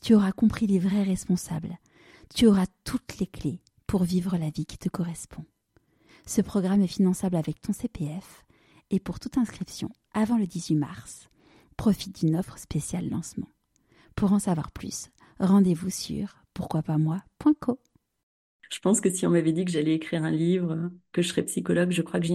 tu auras compris les vrais responsables, tu auras toutes les clés pour vivre la vie qui te correspond. Ce programme est finançable avec ton CPF et pour toute inscription avant le 18 mars, profite d'une offre spéciale lancement. Pour en savoir plus, rendez-vous sur pourquoipasmoi.co. Je pense que si on m'avait dit que j'allais écrire un livre, que je serais psychologue, je crois que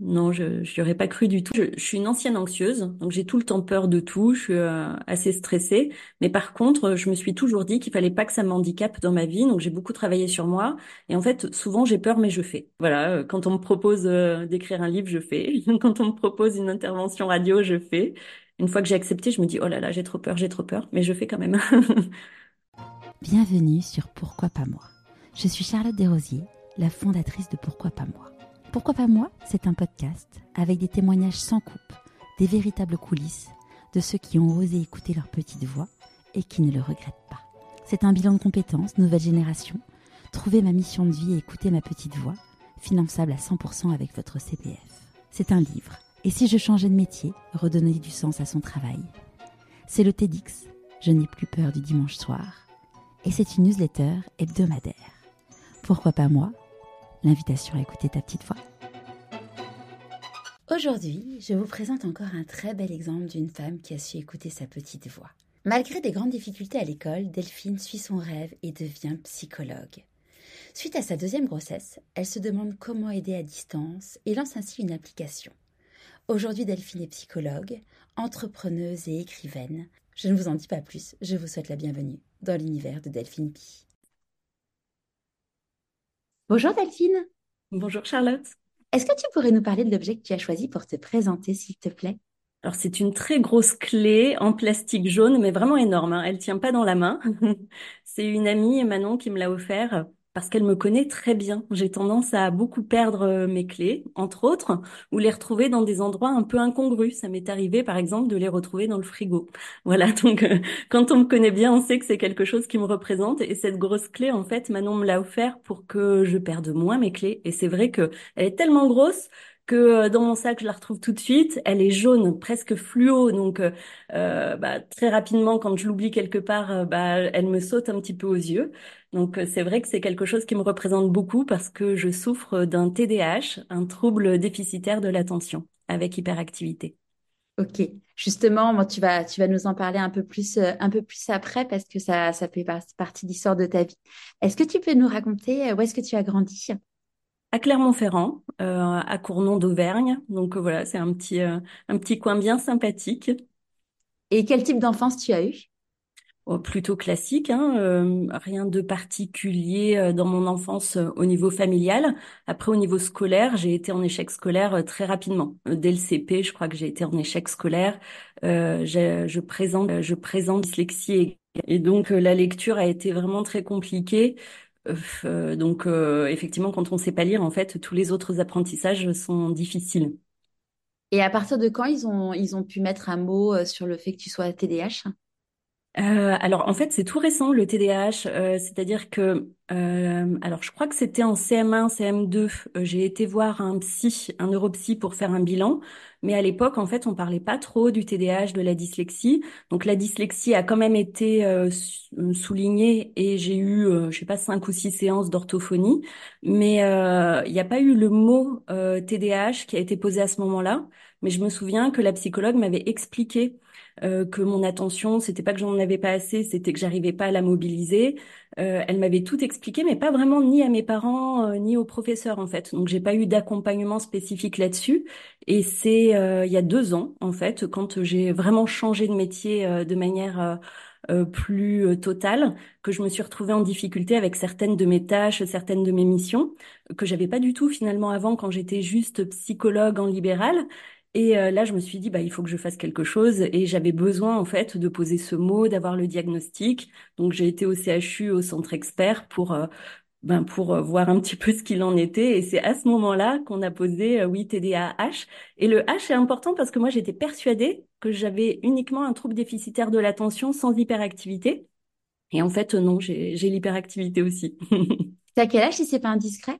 non, je n'y aurais pas cru du tout. Je, suis une ancienne anxieuse, donc j'ai tout le temps peur de tout, je suis euh, assez stressée. Mais par contre, je me suis toujours dit qu'il fallait pas que ça m'handicape dans ma vie, donc j'ai beaucoup travaillé sur moi. Et en fait, souvent j'ai peur, mais je fais. Voilà, euh, quand on me propose euh, d'écrire un livre, je fais. quand on me propose une intervention radio, je fais. Une fois que j'ai accepté, je me dis oh là là, j'ai trop peur, j'ai trop peur, mais je fais quand même. Bienvenue sur Pourquoi pas moi je suis Charlotte Desrosiers, la fondatrice de Pourquoi pas moi. Pourquoi pas moi C'est un podcast avec des témoignages sans coupe, des véritables coulisses de ceux qui ont osé écouter leur petite voix et qui ne le regrettent pas. C'est un bilan de compétences, nouvelle génération, trouver ma mission de vie et écouter ma petite voix, finançable à 100% avec votre CPF. C'est un livre. Et si je changeais de métier, redonner du sens à son travail? C'est le TEDx, Je n'ai plus peur du dimanche soir. Et c'est une newsletter hebdomadaire. Pourquoi pas moi? L'invitation à écouter ta petite voix. Aujourd'hui, je vous présente encore un très bel exemple d'une femme qui a su écouter sa petite voix. Malgré des grandes difficultés à l'école, Delphine suit son rêve et devient psychologue. Suite à sa deuxième grossesse, elle se demande comment aider à distance et lance ainsi une application. Aujourd'hui, Delphine est psychologue, entrepreneuse et écrivaine. Je ne vous en dis pas plus, je vous souhaite la bienvenue dans l'univers de Delphine Pi. Bonjour Delphine. Bonjour Charlotte. Est-ce que tu pourrais nous parler de l'objet que tu as choisi pour te présenter, s'il te plaît? Alors c'est une très grosse clé en plastique jaune, mais vraiment énorme. Hein. Elle tient pas dans la main. c'est une amie, Manon, qui me l'a offert parce qu'elle me connaît très bien. J'ai tendance à beaucoup perdre euh, mes clés, entre autres, ou les retrouver dans des endroits un peu incongrus. Ça m'est arrivé, par exemple, de les retrouver dans le frigo. Voilà, donc euh, quand on me connaît bien, on sait que c'est quelque chose qui me représente. Et cette grosse clé, en fait, Manon me l'a offert pour que je perde moins mes clés. Et c'est vrai que elle est tellement grosse que euh, dans mon sac, je la retrouve tout de suite. Elle est jaune, presque fluo, donc euh, euh, bah, très rapidement, quand je l'oublie quelque part, bah, elle me saute un petit peu aux yeux. Donc c'est vrai que c'est quelque chose qui me représente beaucoup parce que je souffre d'un TDAH, un trouble déficitaire de l'attention avec hyperactivité. Ok, justement, tu vas, tu vas nous en parler un peu plus, un peu plus après parce que ça, ça fait partie de l'histoire de ta vie. Est-ce que tu peux nous raconter où est-ce que tu as grandi? À Clermont-Ferrand, euh, à Cournon d'Auvergne. Donc euh, voilà, c'est un petit, euh, un petit coin bien sympathique. Et quel type d'enfance tu as eu oh, Plutôt classique, hein, rien de particulier dans mon enfance au niveau familial. Après, au niveau scolaire, j'ai été en échec scolaire très rapidement. Dès le CP, je crois que j'ai été en échec scolaire. je présente, je présente dyslexie et donc la lecture a été vraiment très compliquée. Euh, donc euh, effectivement, quand on ne sait pas lire, en fait, tous les autres apprentissages sont difficiles. Et à partir de quand ils ont, ils ont pu mettre un mot euh, sur le fait que tu sois TDAH euh, alors en fait c'est tout récent le TDAH, euh, c'est-à-dire que euh, alors je crois que c'était en CM1, CM2, j'ai été voir un psy, un neuropsy pour faire un bilan, mais à l'époque en fait on parlait pas trop du TDAH, de la dyslexie, donc la dyslexie a quand même été soulignée et j'ai eu je sais pas cinq ou six séances d'orthophonie, mais il n'y a pas eu le mot TDAH qui a été posé à ce moment-là, mais je me souviens que la psychologue m'avait expliqué euh, que mon attention, c'était pas que j'en avais pas assez, c'était que j'arrivais pas à la mobiliser. Euh, elle m'avait tout expliqué, mais pas vraiment ni à mes parents euh, ni aux professeurs en fait. Donc j'ai pas eu d'accompagnement spécifique là-dessus. Et c'est il y a deux ans en fait, quand j'ai vraiment changé de métier de manière plus totale, que je me suis retrouvée en difficulté avec certaines de mes tâches, certaines de mes missions que j'avais pas du tout finalement avant quand j'étais juste psychologue en libéral Et euh, là, je me suis dit, bah, il faut que je fasse quelque chose. Et j'avais besoin, en fait, de poser ce mot, d'avoir le diagnostic. Donc, j'ai été au CHU, au centre expert, pour, euh, ben, pour euh, voir un petit peu ce qu'il en était. Et c'est à ce moment-là qu'on a posé, euh, oui, TDAH. Et le H est important parce que moi, j'étais persuadée que j'avais uniquement un trouble déficitaire de l'attention sans hyperactivité. Et en fait, non, j'ai l'hyperactivité aussi. T'as quel âge si c'est pas indiscret?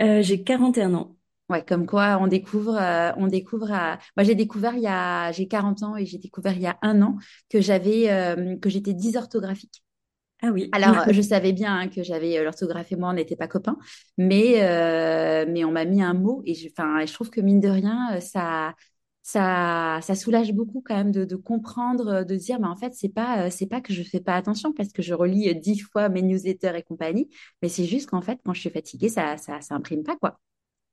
Euh, j'ai 41 ans. Ouais, comme quoi on découvre, euh, on découvre. à- Moi, j'ai découvert il y a, j'ai 40 ans et j'ai découvert il y a un an que j'avais, euh, que j'étais dysorthographique. Ah oui. Alors, je savais bien hein, que j'avais euh, l'orthographe et moi, on n'était pas copains, mais euh, mais on m'a mis un mot et je, enfin, je trouve que mine de rien, euh, ça ça ça soulage beaucoup quand même de, de comprendre, euh, de dire, mais en fait, c'est pas euh, c'est pas que je fais pas attention parce que je relis euh, dix fois mes newsletters et compagnie, mais c'est juste qu'en fait, quand je suis fatiguée, ça ça ça imprime pas quoi.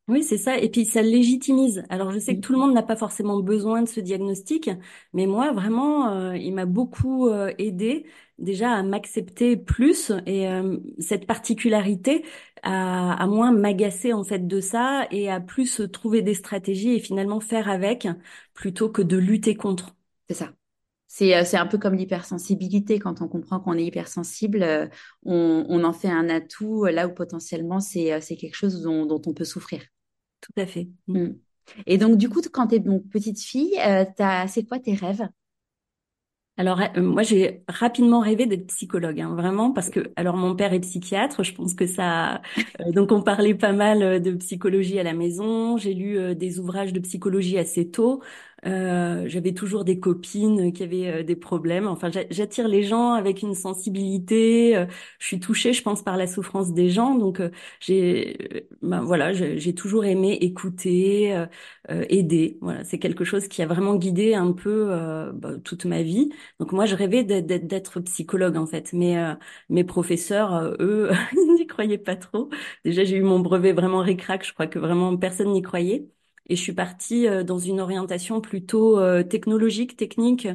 Oui, c'est ça. Et puis ça légitimise. Alors je sais que Mm. tout le monde n'a pas forcément besoin de ce diagnostic, mais moi vraiment, euh, il m'a beaucoup euh, aidé déjà à m'accepter plus et euh, cette particularité à, à moins m'agacer en fait de ça et à plus trouver des stratégies et finalement faire avec plutôt que de lutter contre. C'est ça. C'est c'est un peu comme l'hypersensibilité. Quand on comprend qu'on est hypersensible, on, on en fait un atout là où potentiellement c'est c'est quelque chose dont, dont on peut souffrir. Tout à fait. Mm. Mm. Et donc, du coup, quand tu es donc, petite fille, euh, t'as, c'est quoi tes rêves? Alors euh, moi j'ai rapidement rêvé d'être psychologue, hein, vraiment parce que alors mon père est psychiatre, je pense que ça euh, donc on parlait pas mal euh, de psychologie à la maison. J'ai lu euh, des ouvrages de psychologie assez tôt. Euh, j'avais toujours des copines qui avaient euh, des problèmes. Enfin j'a- j'attire les gens avec une sensibilité. euh, je suis touchée, je pense, par la souffrance des gens. Donc j'ai ben voilà j'ai toujours aimé écouter, aider. Voilà c'est quelque chose qui a vraiment guidé un peu bah, toute ma vie. Donc moi, je rêvais d'être psychologue en fait, mais mes professeurs, eux, n'y croyaient pas trop. Déjà, j'ai eu mon brevet vraiment ric-rac, je crois que vraiment personne n'y croyait. Et je suis partie euh, dans une orientation plutôt euh, technologique, technique,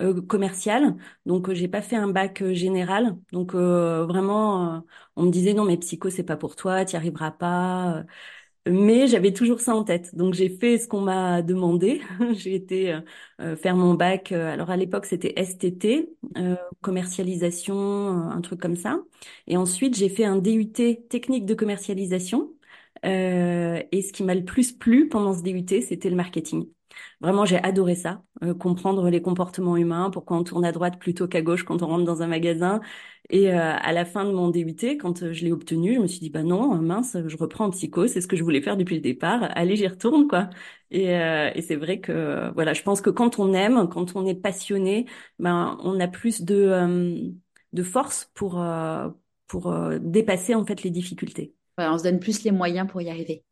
euh, commerciale. Donc, j'ai pas fait un bac général. Donc, vraiment, on me disait non, mais psycho, c'est pas pour toi, t'y arriveras pas. Mais j'avais toujours ça en tête. Donc j'ai fait ce qu'on m'a demandé. J'ai été euh, faire mon bac. alors à l'époque c'était STT, euh, commercialisation, un truc comme ça. Et ensuite j'ai fait un DUT technique de commercialisation. Euh, et ce qui m'a le plus plu pendant ce DUT, c'était le marketing. Vraiment, j'ai adoré ça, euh, comprendre les comportements humains, pourquoi on tourne à droite plutôt qu'à gauche quand on rentre dans un magasin. Et euh, à la fin de mon DUT, quand euh, je l'ai obtenu, je me suis dit, bah non, mince, je reprends en psycho, c'est ce que je voulais faire depuis le départ. Allez, j'y retourne, quoi. Et, euh, et c'est vrai que, voilà, je pense que quand on aime, quand on est passionné, ben, on a plus de, euh, de force pour, euh, pour dépasser, en fait, les difficultés. Ouais, on se donne plus les moyens pour y arriver.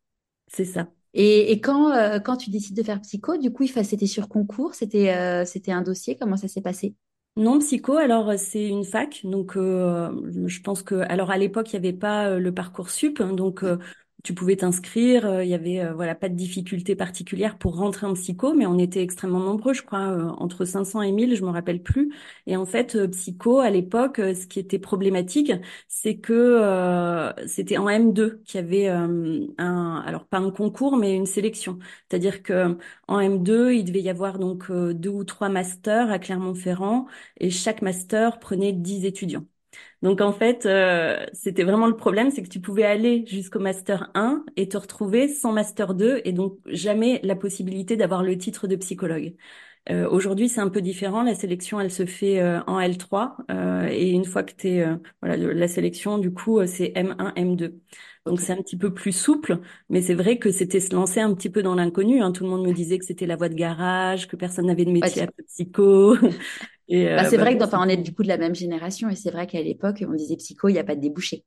C'est ça. Et, et quand, euh, quand tu décides de faire psycho, du coup, c'était sur concours, c'était euh, c'était un dossier, comment ça s'est passé? Non, psycho, alors euh, c'est une fac, donc euh, je pense que alors à l'époque il n'y avait pas euh, le Parcoursup, hein, donc euh, tu pouvais t'inscrire, euh, il y avait euh, voilà pas de difficulté particulière pour rentrer en psycho, mais on était extrêmement nombreux, je crois euh, entre 500 et 1000, je me rappelle plus. Et en fait psycho à l'époque, ce qui était problématique, c'est que c'était en M2 qu'il y avait un alors pas un concours mais une sélection, c'est-à-dire que en M2 il devait y avoir donc deux ou trois masters à Clermont-Ferrand et chaque master prenait 10 étudiants. Donc en fait, euh, c'était vraiment le problème, c'est que tu pouvais aller jusqu'au master 1 et te retrouver sans master 2 et donc jamais la possibilité d'avoir le titre de psychologue. Euh, aujourd'hui, c'est un peu différent. La sélection, elle se fait euh, en L3 euh, et une fois que tu es voilà, le- la sélection, du coup, c'est M1, M2. Donc c'est un petit peu plus souple, mais c'est vrai que c'était se lancer un petit peu dans l'inconnu. hein. Tout le monde me disait que c'était la voie de garage, que personne n'avait de métier après psycho. Bah, euh, c'est bah, vrai que enfin, on est du coup de la même génération et c'est vrai qu'à l'époque, on disait psycho, il n'y a pas de débouché.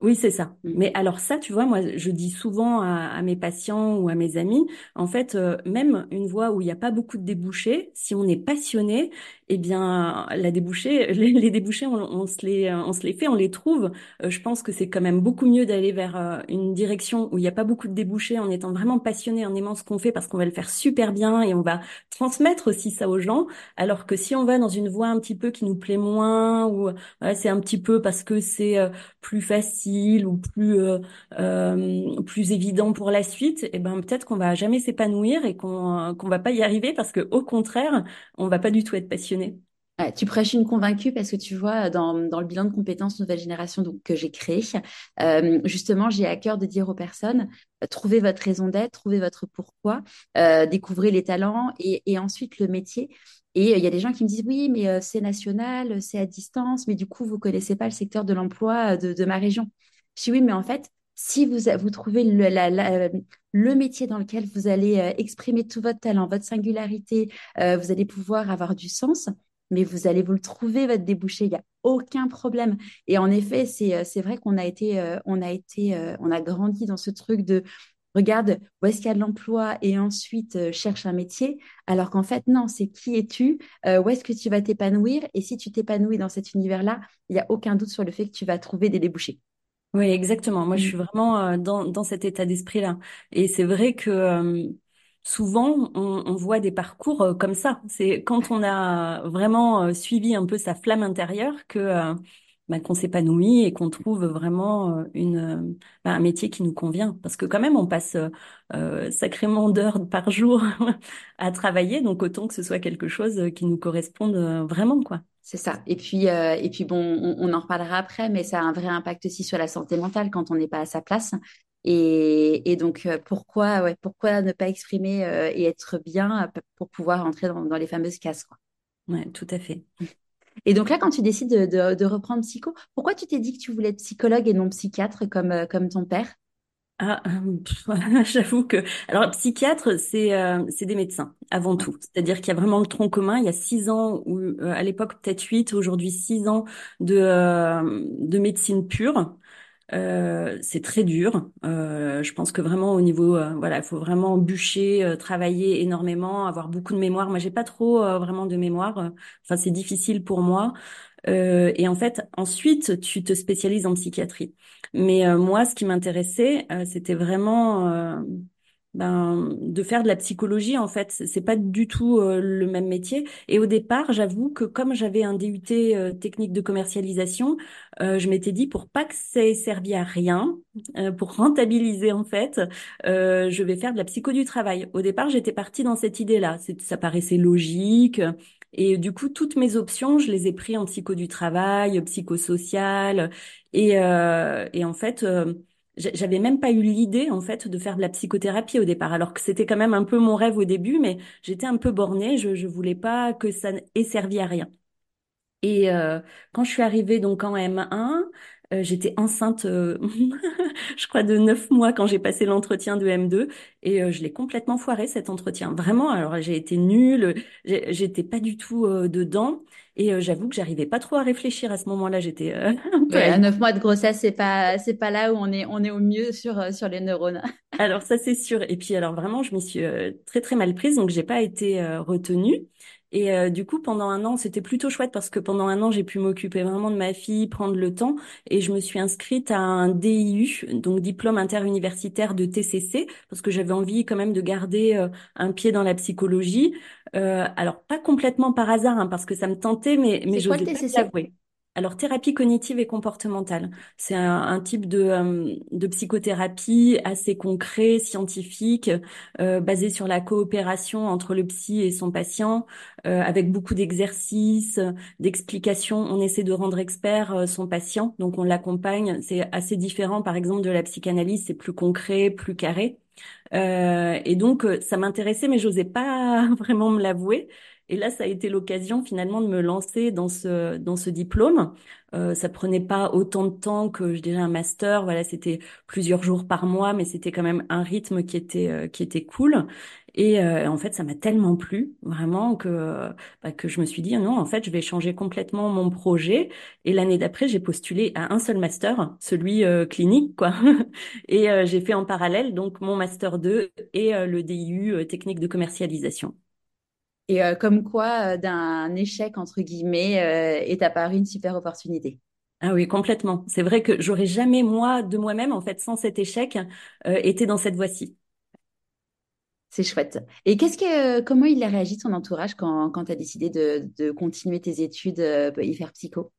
Oui, c'est ça. Mm. Mais alors ça, tu vois, moi, je dis souvent à, à mes patients ou à mes amis, en fait, euh, même une voie où il n'y a pas beaucoup de débouchés, si on est passionné, eh bien, la débouchée, les, débouchés, on, se les, on se les fait, on les trouve. Euh, je pense que c'est quand même beaucoup mieux d'aller vers euh, une direction où il n'y a pas beaucoup de débouchés, en étant vraiment passionné, en aimant ce qu'on fait, parce qu'on va le faire super bien et on va transmettre aussi ça aux gens. Alors que si on va dans une voie un petit peu qui nous plaît moins, ou c'est un petit peu parce que c'est euh, plus facile ou plus plus évident pour la suite, eh ben peut-être qu'on va jamais s'épanouir et qu'on qu'on va pas y arriver parce que au contraire, on va pas du tout être passionné tu prêches une convaincue parce que tu vois, dans, dans le bilan de compétences nouvelle génération donc, que j'ai créé, euh, justement, j'ai à cœur de dire aux personnes, euh, trouvez votre raison d'être, trouvez votre pourquoi, euh, découvrez les talents et, et, ensuite le métier. Et il y a des gens qui me disent, oui, mais c'est national, c'est à distance, mais du coup, vous connaissez pas le secteur de l'emploi de, de ma région. Je dis, oui, mais en fait, si vous, trouvez le, métier dans lequel vous allez exprimer tout votre talent, votre singularité, vous allez pouvoir avoir du sens, mais vous allez vous le trouver, votre débouché, il n'y a aucun problème. Et en effet, c'est, euh, vrai qu'on a euh, euh, a grandi dans ce truc de regarde où est-ce qu'il y a de l'emploi et ensuite cherche un métier, alors qu'en fait, non, c'est qui es-tu, où est-ce que tu vas t'épanouir, et si tu t'épanouis dans cet univers-là, il n'y a aucun doute sur le fait que tu vas trouver des débouchés. Oui, exactement. Moi, je mmh. suis vraiment dans, dans cet état d'esprit-là. Et c'est vrai que souvent on, voit des parcours euh, comme ça. C'est quand on a vraiment euh, suivi un peu sa flamme intérieure que euh, bah, qu'on s'épanouit et qu'on trouve vraiment une bah, un métier qui nous convient. Parce que quand même on passe sacrément d'heures par jour à travailler, donc autant que ce soit quelque chose qui nous corresponde vraiment quoi. C'est ça. Et puis, et puis bon, on, on, en reparlera après, mais ça a un vrai impact aussi sur la santé mentale quand on n'est pas à sa place. Et, donc, euh, pourquoi, ouais, pourquoi ne pas exprimer euh, et être bien pour pouvoir entrer dans, les fameuses cases quoi. Ouais, tout à fait. Et donc là, quand tu décides de, reprendre psycho, pourquoi tu t'es dit que tu voulais être psychologue et non psychiatre comme, euh, comme ton père? Ah, j'avoue que alors psychiatre c'est c'est des médecins avant tout, c'est-à-dire qu'il y a vraiment le tronc commun. Il y a six ans ou à l'époque peut-être huit, aujourd'hui six ans de de médecine pure. Euh, c'est très dur. Euh, je pense que vraiment au niveau, euh, voilà, il faut vraiment bûcher, euh, travailler énormément, avoir beaucoup de mémoire. Moi, j'ai pas trop vraiment de mémoire. Enfin, c'est difficile pour moi. Et en fait, ensuite, tu te spécialises en psychiatrie. Mais moi, ce qui m'intéressait, c'était vraiment ben, de faire de la psychologie en fait. C'est pas du tout euh, le même métier. Et au départ j'avoue que comme j'avais un DUT euh, technique de commercialisation euh, je m'étais dit pour pas que ça ait servi à rien pour rentabiliser en fait je vais faire de la psycho du travail. Au départ j'étais partie dans cette idée là ça paraissait logique et du coup toutes mes options je les ai pris en psycho du travail psychosocial et et en fait j'avais même pas eu l'idée en fait de faire de la psychothérapie au départ, alors que c'était quand même un peu mon rêve au début, mais j'étais un peu bornée, je je voulais pas que ça ait servi à rien. Et euh, quand je suis arrivée donc en M1, euh, j'étais enceinte, euh, je crois de neuf mois quand j'ai passé l'entretien de M2 et je l'ai complètement foiré cet entretien. Vraiment, alors j'ai été nulle, j'étais pas du tout dedans. Et euh, j'avoue que j'arrivais pas trop à réfléchir à ce moment-là. J'étais euh, à neuf mois de grossesse, c'est pas c'est pas là où on est on est au mieux sur euh, sur les neurones. alors ça c'est sûr. Et puis alors vraiment, je m'y suis très très mal prise, donc j'ai pas été retenue. Et euh, du coup, pendant un an, c'était plutôt chouette parce que pendant un an, j'ai pu m'occuper vraiment de ma fille, prendre le temps. Et je me suis inscrite à un DIU, donc diplôme interuniversitaire de TCC, parce que j'avais envie quand même de garder euh, un pied dans la psychologie. Euh, alors, pas complètement par hasard, hein, parce que ça me tentait, mais, mais je pas l'avouer. Alors, thérapie cognitive et comportementale, c'est un, type de, euh, de, psychothérapie assez concret, scientifique, euh, basé sur la coopération entre le psy et son patient, euh, avec beaucoup d'exercices, d'explications. On essaie de rendre expert son patient, donc on l'accompagne. C'est assez différent, par exemple, de la psychanalyse, c'est plus concret, plus carré. et donc, ça m'intéressait, mais j'osais pas vraiment me l'avouer. Et là, ça a été l'occasion finalement de me lancer dans ce dans ce diplôme. Euh, ça prenait pas autant de temps que je dirais un master. Voilà, c'était plusieurs jours par mois, mais c'était quand même un rythme qui était euh, qui était cool. Et euh, en fait, ça m'a tellement plu vraiment que bah, que je me suis dit non, en fait, je vais changer complètement mon projet. Et l'année d'après, j'ai postulé à un seul master, celui euh, clinique quoi. et j'ai fait en parallèle donc mon master 2 et le DIU technique de commercialisation. Et euh, comme quoi, euh, d'un échec, entre guillemets, euh, est apparue une super opportunité. Ah oui, complètement. C'est vrai que j'aurais jamais, moi, de moi-même, en fait, sans cet échec, été dans cette voie-ci. C'est chouette. Et qu'est-ce que, comment il a réagi ton entourage quand, quand tu as décidé de, de, continuer tes études et faire psycho?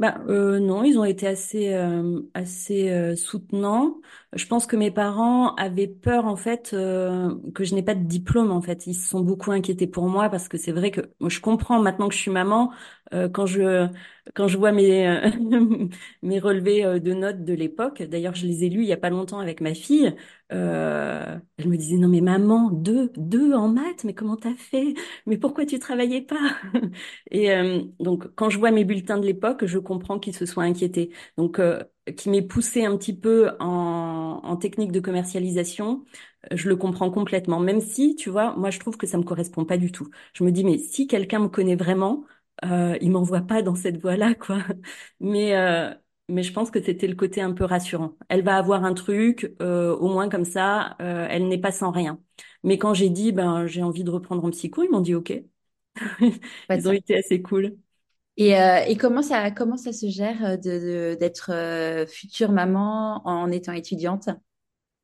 Bah euh, non, ils ont été assez euh, assez euh, soutenants. Je pense que mes parents avaient peur en fait euh, que je n'ai pas de diplôme en fait. Ils se sont beaucoup inquiétés pour moi parce que c'est vrai que je comprends maintenant que je suis maman euh, quand je quand je vois mes euh, mes relevés euh, de notes de l'époque. D'ailleurs, je les ai lus il y a pas longtemps avec ma fille. Euh, elle me disait non mais maman deux deux en maths mais comment t'as fait? Mais pourquoi tu travaillais pas? Et euh, donc quand je vois mes bulletins de l'époque je comprends qu'ils se soient inquiétés donc euh, qui m'ait poussé un petit peu en, en technique de commercialisation je le comprends complètement même si tu vois moi je trouve que ça me correspond pas du tout je me dis mais si quelqu'un me connaît vraiment euh, il m'envoie pas dans cette voie-là quoi mais euh, mais je pense que c'était le côté un peu rassurant. Elle va avoir un truc, euh, au moins comme ça, euh, elle n'est pas sans rien. Mais quand j'ai dit, ben, j'ai envie de reprendre en psycho, ils m'ont dit OK. Ils ont été assez cool. Et, euh, et comment ça, comment ça se gère euh, de, de- d'être euh, future maman en étant étudiante?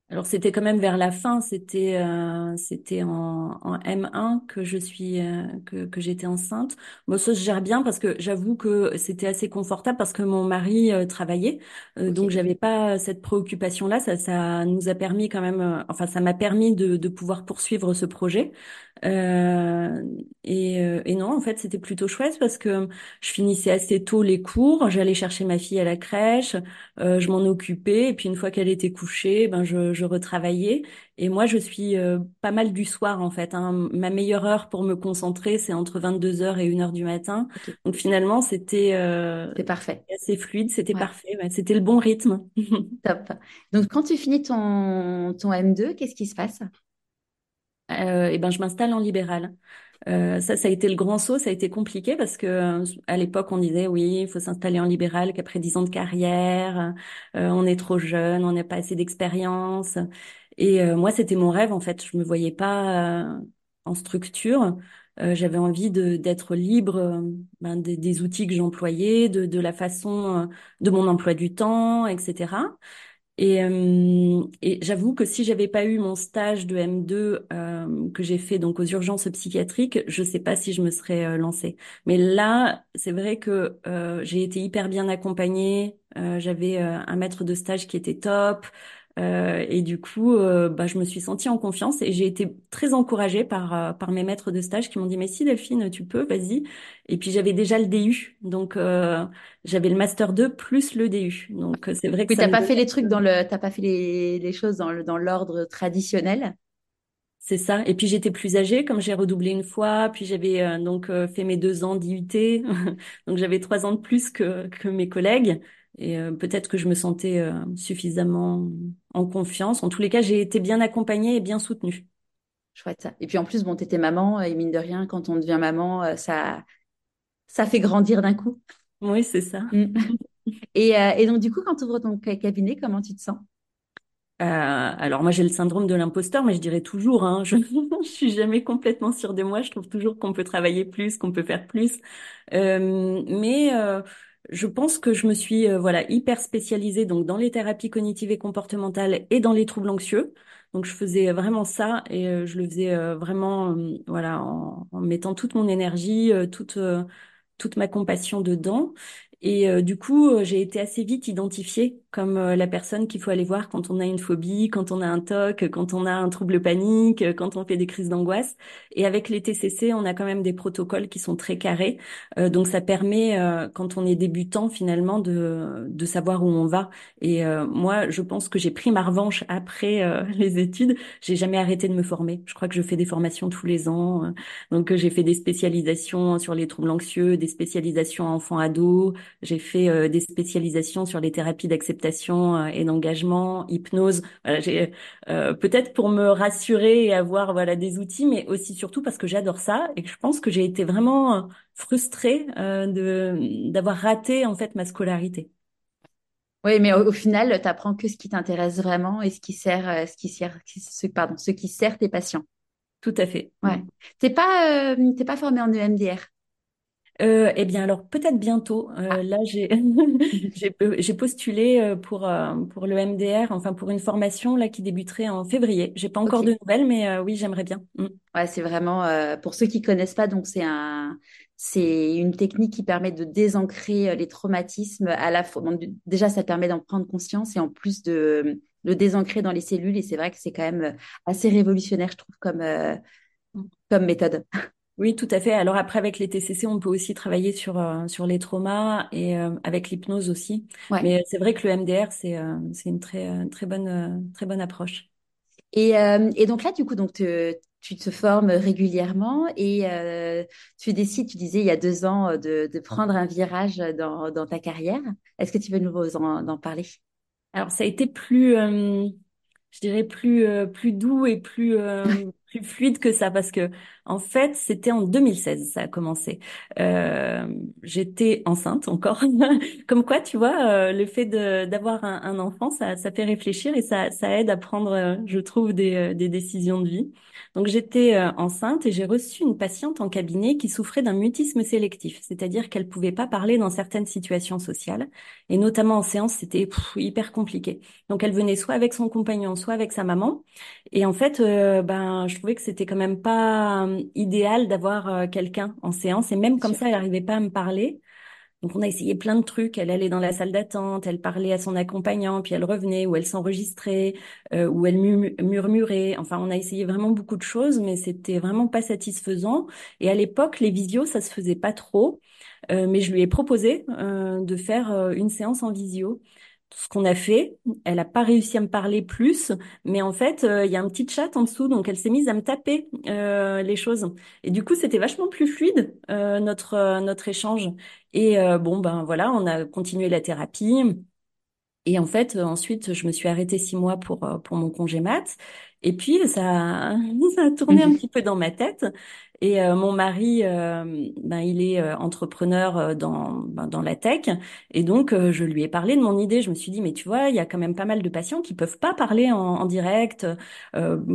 Alors c'était quand même vers la fin, c'était euh, c'était en, en M1 que je suis euh, que que j'étais enceinte. Bon ça se gère bien parce que j'avoue que c'était assez confortable parce que mon mari euh, travaillait, Euh, Ok, donc j'avais pas cette préoccupation-là. Ça ça nous a permis quand même, enfin ça m'a permis de de pouvoir poursuivre ce projet. Euh, et, euh, et non, en fait, c'était plutôt chouette parce que je finissais assez tôt les cours, j'allais chercher ma fille à la crèche, euh, je m'en occupais, et puis une fois qu'elle était couchée, ben je, je retravaillais. Et moi, je suis euh, pas mal du soir, en fait. hein. Ma meilleure heure pour me concentrer, c'est entre 22 heures et 1 heure du matin. Donc finalement, c'était euh, parfait. assez fluide, c'était Ouais, parfait, ouais. C'était le bon rythme. top. Donc, quand tu finis ton, ton M2, qu'est-ce qui se passe? Euh, et ben, je m'installe en libéral. Euh, ça, ça a été le grand saut, ça a été compliqué parce que euh, à l'époque on disait oui, il faut s'installer en libéral qu'après dix ans de carrière, euh, on est trop jeune, on n'a pas assez d'expérience. Et euh, moi, c'était mon rêve en fait. Je me voyais pas en structure. J'avais envie de d'être libre ben, des, des outils que j'employais, de, de la façon de mon emploi du temps, etc. Et, euh, et j'avoue que si j'avais pas eu mon stage de M2 euh, que j'ai fait donc aux urgences psychiatriques, je sais pas si je me serais euh, lancée. Mais là, c'est vrai que euh, j'ai été hyper bien accompagnée. J'avais un maître de stage qui était top. Euh, et du coup, euh, bah, je me suis sentie en confiance et j'ai été très encouragée par, euh, par mes maîtres de stage qui m'ont dit, mais si Delphine, tu peux, vas-y. Et puis j'avais déjà le DU, donc euh, j'avais le master 2 plus le DU. Donc euh, c'est vrai que Oui, t'as pas fait les trucs dans le, t'as pas fait les, les choses dans le, dans l'ordre traditionnel. C'est ça. Et puis j'étais plus âgée, comme j'ai redoublé une fois, puis j'avais euh, donc euh, fait mes deux ans d'IUT, donc j'avais trois ans de plus que, que mes collègues. Et euh, peut-être que je me sentais euh, suffisamment en confiance. En tous les cas, j'ai été bien accompagnée et bien soutenue. Chouette ça. Et puis en plus, bon, t'étais maman, et mine de rien, quand on devient maman, euh, ça, ça fait grandir d'un coup. Oui, c'est ça. Mm. Et, euh, et donc, du coup, quand tu ouvres ton ca- cabinet, comment tu te sens? Euh, alors moi j'ai le syndrome de l'imposteur, mais je dirais toujours, hein, je, je suis jamais complètement sûre de moi. Je trouve toujours qu'on peut travailler plus, qu'on peut faire plus. Euh, mais euh, je pense que je me suis euh, voilà hyper spécialisée donc dans les thérapies cognitives et comportementales et dans les troubles anxieux. Donc je faisais vraiment ça et euh, je le faisais euh, vraiment euh, voilà en, en mettant toute mon énergie, toute toute ma compassion dedans. Et du coup, j'ai été assez vite identifiée comme euh, la personne qu'il faut aller voir quand on a une phobie, quand on a un TOC, quand on a un trouble panique, quand on fait des crises d'angoisse. Et avec les TCC, on a quand même des protocoles qui sont très carrés. Euh, donc ça permet, euh, quand on est débutant, finalement, de, de savoir où on va. Et euh, moi, je pense que j'ai pris ma revanche après euh, les études. J'ai jamais arrêté de me former. Je crois que je fais des formations tous les ans. euh, donc j'ai fait des spécialisations sur les troubles anxieux, des spécialisations enfants-ados. J'ai fait des spécialisations sur les thérapies d'acceptation euh, et d'engagement, hypnose. Voilà, j'ai euh, peut-être pour me rassurer et avoir voilà des outils, mais aussi surtout parce que j'adore ça et que je pense que j'ai été vraiment euh, frustrée euh, de d'avoir raté en fait ma scolarité. Oui, mais au, au final, tu apprends que ce qui t'intéresse vraiment et ce qui sert, ce qui sert, ce, pardon, ce qui sert tes patients. Tout à fait. Ouais. T'es pas, euh, t'es pas formé en EMDR. Euh, eh bien, alors peut-être bientôt. Ah. Euh, là, j'ai postulé euh, pour pour le MDR, enfin pour une formation là qui débuterait en février. J'ai pas encore de nouvelles, mais euh, oui, j'aimerais bien. Mm. Ouais, c'est vraiment pour ceux qui connaissent pas, donc c'est un c'est une technique qui permet de désancrer les traumatismes à la fois. déjà, ça permet d'en prendre conscience et en plus de le désancrer dans les cellules. Et c'est vrai que c'est quand même assez révolutionnaire, je trouve, comme, comme méthode. Oui, tout à fait. Alors après, avec les TCC, on peut aussi travailler sur sur les traumas et avec l'hypnose aussi. Mais c'est vrai que le MDR, c'est c'est une très très bonne très bonne approche. Et, euh, et, donc là, du coup, donc tu te formes régulièrement et euh, tu décides, tu disais il y a deux ans, euh, de, de prendre un virage dans, dans ta carrière. Est-ce que tu veux nous en, en parler? Alors, ça a été plus, je dirais, plus, plus doux et plus, plus fluide que ça parce que en fait c'était en 2016 ça a commencé. Euh, J'étais enceinte encore, comme quoi tu vois euh, le fait d'avoir un, un, enfant ça, ça fait réfléchir et ça, ça aide à prendre euh, je trouve des, euh, des décisions de vie. Donc j'étais enceinte et j'ai reçu une patiente en cabinet qui souffrait d'un mutisme sélectif, c'est-à-dire qu'elle pouvait pas parler dans certaines situations sociales et notamment en séance c'était hyper compliqué. Donc elle venait soit avec son compagnon soit avec sa maman et en fait ben je trouvais que c'était quand même pas euh, idéal d'avoir euh, quelqu'un en séance. Et même comme ça, elle n'arrivait pas à me parler. Donc on a essayé plein de trucs. Elle allait dans la salle d'attente, elle parlait à son accompagnant, puis elle revenait, ou elle s'enregistrait, euh, ou elle murmurait. Enfin, on a essayé vraiment beaucoup de choses, mais c'était vraiment pas satisfaisant. Et à l'époque, les visios, ça se faisait pas trop. mais je lui ai proposé de faire une séance en visio ce qu'on a fait. Elle n'a pas réussi à me parler plus, mais en fait, euh, il y a un petit chat en dessous, donc elle s'est mise à me taper euh, les choses. Et du coup, c'était vachement plus fluide euh, notre notre échange. Et bon, ben voilà, on a continué la thérapie. Et en fait, ensuite, je me suis arrêtée six mois pour pour mon congé mat. Et puis ça, ça a tourné un petit peu dans ma tête. Et euh, mon mari, euh, ben, il est euh, entrepreneur dans, ben, dans la tech. Et donc, je lui ai parlé de mon idée. Je me suis dit, mais tu vois, il y a quand même pas mal de patients qui peuvent pas parler en, en direct,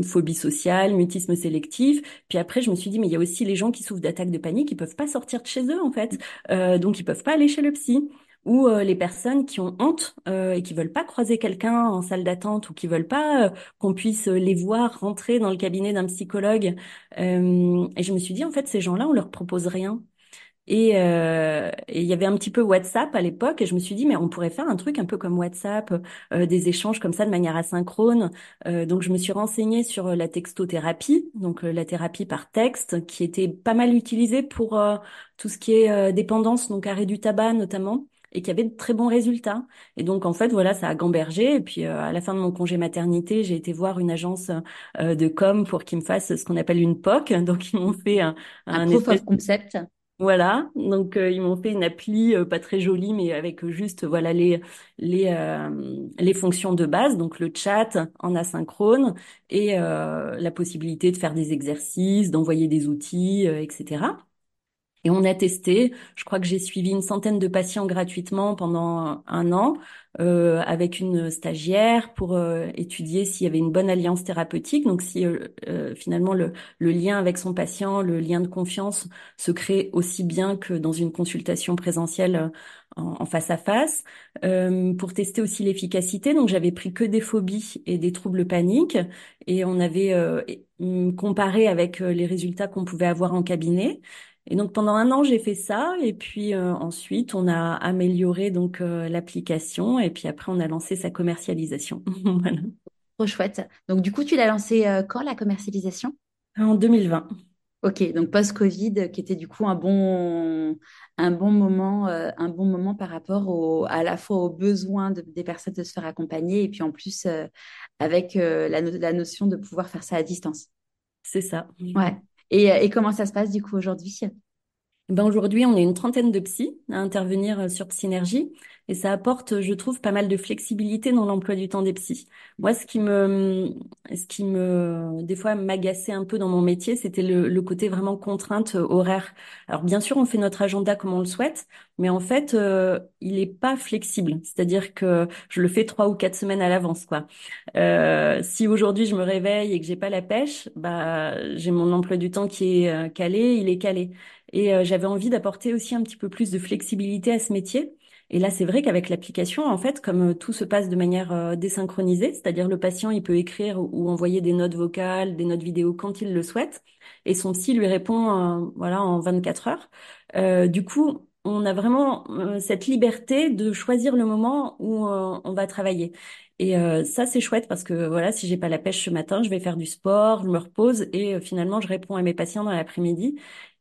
phobie sociale, mutisme sélectif. Puis après, je me suis dit, mais il y a aussi les gens qui souffrent d'attaques de panique, qui peuvent pas sortir de chez eux, en fait. donc, ils peuvent pas aller chez le psy ou euh, les personnes qui ont honte euh, et qui veulent pas croiser quelqu'un en salle d'attente ou qui veulent pas euh, qu'on puisse les voir rentrer dans le cabinet d'un psychologue. et je me suis dit en fait ces gens-là on leur propose rien. Et il y avait un petit peu WhatsApp à l'époque et je me suis dit mais on pourrait faire un truc un peu comme WhatsApp, des échanges comme ça de manière asynchrone. donc je me suis renseignée sur la textothérapie, donc la thérapie par texte, qui était pas mal utilisée pour tout ce qui est dépendance, donc arrêt du tabac notamment et qui avait de très bons résultats. Et donc en fait voilà, ça a gambergé. Et puis euh, à la fin de mon congé maternité, j'ai été voir une agence euh, de com pour qu'ils me fassent ce qu'on appelle une POC. Donc ils m'ont fait un, un, proof of concept. Voilà, donc euh, ils m'ont fait une appli pas très jolie, mais avec juste voilà les les les fonctions de base, donc le chat en asynchrone et la possibilité de faire des exercices, d'envoyer des outils, etc. Et on a testé, je crois que j'ai suivi une centaine de patients gratuitement pendant un an euh, avec une stagiaire pour euh, étudier s'il y avait une bonne alliance thérapeutique. Donc si euh, euh, finalement le, le, lien avec son patient, le lien de confiance se crée aussi bien que dans une consultation présentielle en, en face à face. pour tester aussi l'efficacité, donc j'avais pris que des phobies et des troubles paniques et on avait comparé avec les résultats qu'on pouvait avoir en cabinet. Et donc pendant un an j'ai fait ça et puis euh, ensuite on a amélioré donc euh, l'application et puis après on a lancé sa commercialisation. voilà. Trop chouette. Donc du coup tu l'as lancé euh, quand la commercialisation? En 2020. Ok, donc post-Covid, qui était du coup un bon, un bon moment, un bon moment par rapport au, à la fois aux besoins des personnes de se faire accompagner et puis en plus avec la, la notion de pouvoir faire ça à distance. C'est ça. Ouais. Et, et, comment ça se passe du coup aujourd'hui? Ben aujourd'hui, on est une trentaine de psys à intervenir euh, sur Psynergie et ça apporte, je trouve, pas mal de flexibilité dans l'emploi du temps des psys. Moi, ce qui me, ce qui me, des fois, m'agaçait un peu dans mon métier, c'était le, le, côté vraiment contrainte euh, horaire. Alors, bien sûr, on fait notre agenda comme on le souhaite, mais en fait, euh, il est pas flexible. C'est-à-dire que je le fais trois ou quatre semaines à l'avance, quoi. Euh, si aujourd'hui je me réveille et que j'ai pas la pêche, bah, j'ai mon emploi du temps qui est calé, il est calé. Et euh, j'avais envie d'apporter aussi un petit peu plus de flexibilité à ce métier. Et là, c'est vrai qu'avec l'application, en fait, comme euh, tout se passe de manière euh, désynchronisée, c'est-à-dire le patient, il peut écrire ou envoyer des notes vocales, des notes vidéo quand il le souhaite, et son psy lui répond, voilà, en 24 heures. Euh, du coup, on a vraiment euh, cette liberté de choisir le moment où euh, on va travailler. Et euh, ça, c'est chouette parce que voilà, si j'ai pas la pêche ce matin, je vais faire du sport, je me repose et finalement, je réponds à mes patients dans l'après-midi.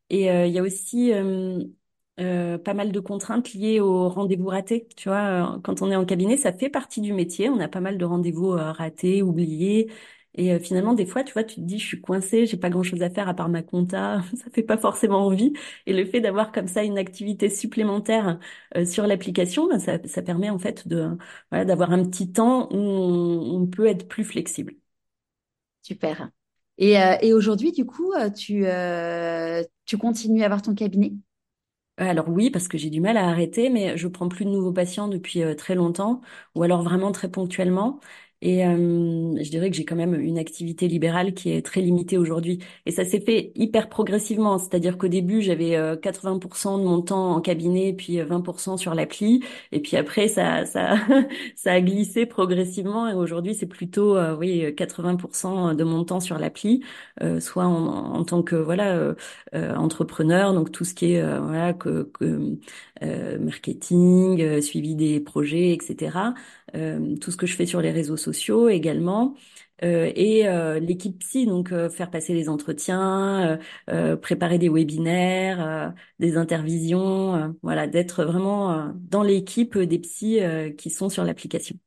Et il y a aussi euh, pas mal de contraintes liées aux rendez-vous ratés. Tu vois, euh, quand on est en cabinet, ça fait partie du métier. On a pas mal de rendez-vous euh, ratés, oubliés. Et finalement, des fois, tu vois, tu te dis, je suis coincée, j'ai pas grand-chose à faire à part ma compta. Ça fait pas forcément envie. Et le fait d'avoir comme ça une activité supplémentaire sur l'application, ben, ça, ça permet en fait de, voilà, d'avoir un petit temps où on, peut être plus flexible. Super. Et, et aujourd'hui, du coup, tu, tu continues à avoir ton cabinet? Alors oui, parce que j'ai du mal à arrêter, mais je prends plus de nouveaux patients depuis euh, très longtemps, ou alors vraiment très ponctuellement. Et euh, je dirais que j'ai quand même une activité libérale qui est très limitée aujourd'hui. Et ça s'est fait hyper progressivement. C'est-à-dire qu'au début, j'avais 80% euh, de mon temps en cabinet, puis 20% sur l'appli. Et puis après, ça, ça, ça a glissé progressivement. Et aujourd'hui, c'est plutôt, oui, 80% de mon temps sur l'appli, soit en, en, tant que voilà entrepreneur, donc tout ce qui est voilà que, que marketing, suivi des projets, etc. Euh, tout ce que je fais sur les réseaux sociaux également. Euh, et euh, l'équipe psy, donc faire passer les entretiens, préparer des webinaires, des intervisions, voilà, d'être vraiment dans l'équipe des psys qui sont sur l'application.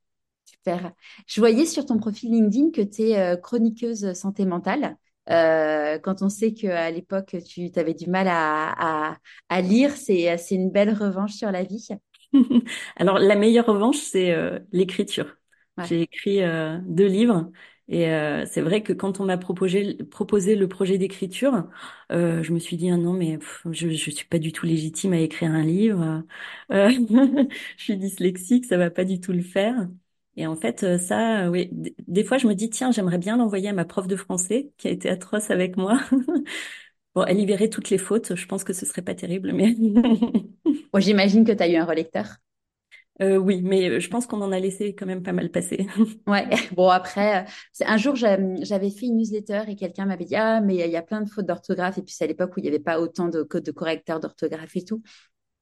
Super. Je voyais sur ton profil LinkedIn que tu es chroniqueuse santé mentale. quand on sait qu'à l'époque, tu avais du mal à, à, à lire, c'est une belle revanche sur la vie. Alors, la meilleure revanche, c'est euh, l'écriture. J'ai écrit euh, deux livres et euh, c'est vrai que quand on m'a proposé, proposé le projet d'écriture, je me suis dit ah non mais je je suis pas du tout légitime à écrire un livre. je suis dyslexique, ça va pas du tout le faire. Et en fait, ça, oui, des fois, je me dis tiens, j'aimerais bien l'envoyer à ma prof de français qui a été atroce avec moi. Bon, elle y verrait toutes les fautes. Je pense que ce serait pas terrible, mais. Moi, j'imagine que tu as eu un relecteur. Euh, oui, mais je pense qu'on en a laissé quand même pas mal passer. ouais. Bon après, c'est un jour j'avais fait une newsletter et quelqu'un m'avait dit ah mais il y a plein de fautes d'orthographe et puis c'est à l'époque où il n'y avait pas autant de codes de correcteurs d'orthographe et tout.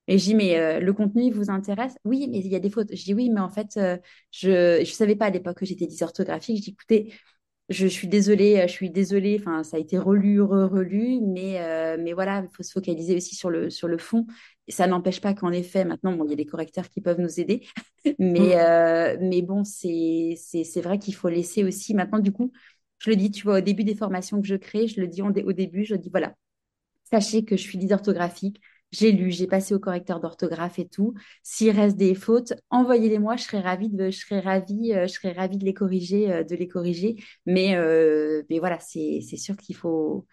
Et je dis mais euh, le contenu il vous intéresse? Oui, mais il y a des fautes. Je dis oui, mais en fait euh, je je savais pas à l'époque que j'étais dysorthographique. Je dis écoutez, je, suis désolée, euh, je suis désolée. Enfin, ça a été relu, relu, mais euh, mais voilà, il faut se focaliser aussi sur le sur le fond. Et ça n'empêche pas qu'en effet, maintenant, bon, il y a des correcteurs qui peuvent nous aider, mais mm. euh, mais bon, c'est c'est c'est vrai qu'il faut laisser aussi. Maintenant, du coup, je le dis, tu vois, au début des formations que je crée, je le dis au début, je dis voilà, sachez que je suis dysorthographique, j'ai lu, j'ai passé au correcteur d'orthographe et tout. S'il reste des fautes, envoyez-les-moi, je serais ravie de, je serais ravie, euh, je serais ravie de les corriger, euh, de les corriger. Mais, euh, mais voilà, c'est, c'est sûr qu'il faut,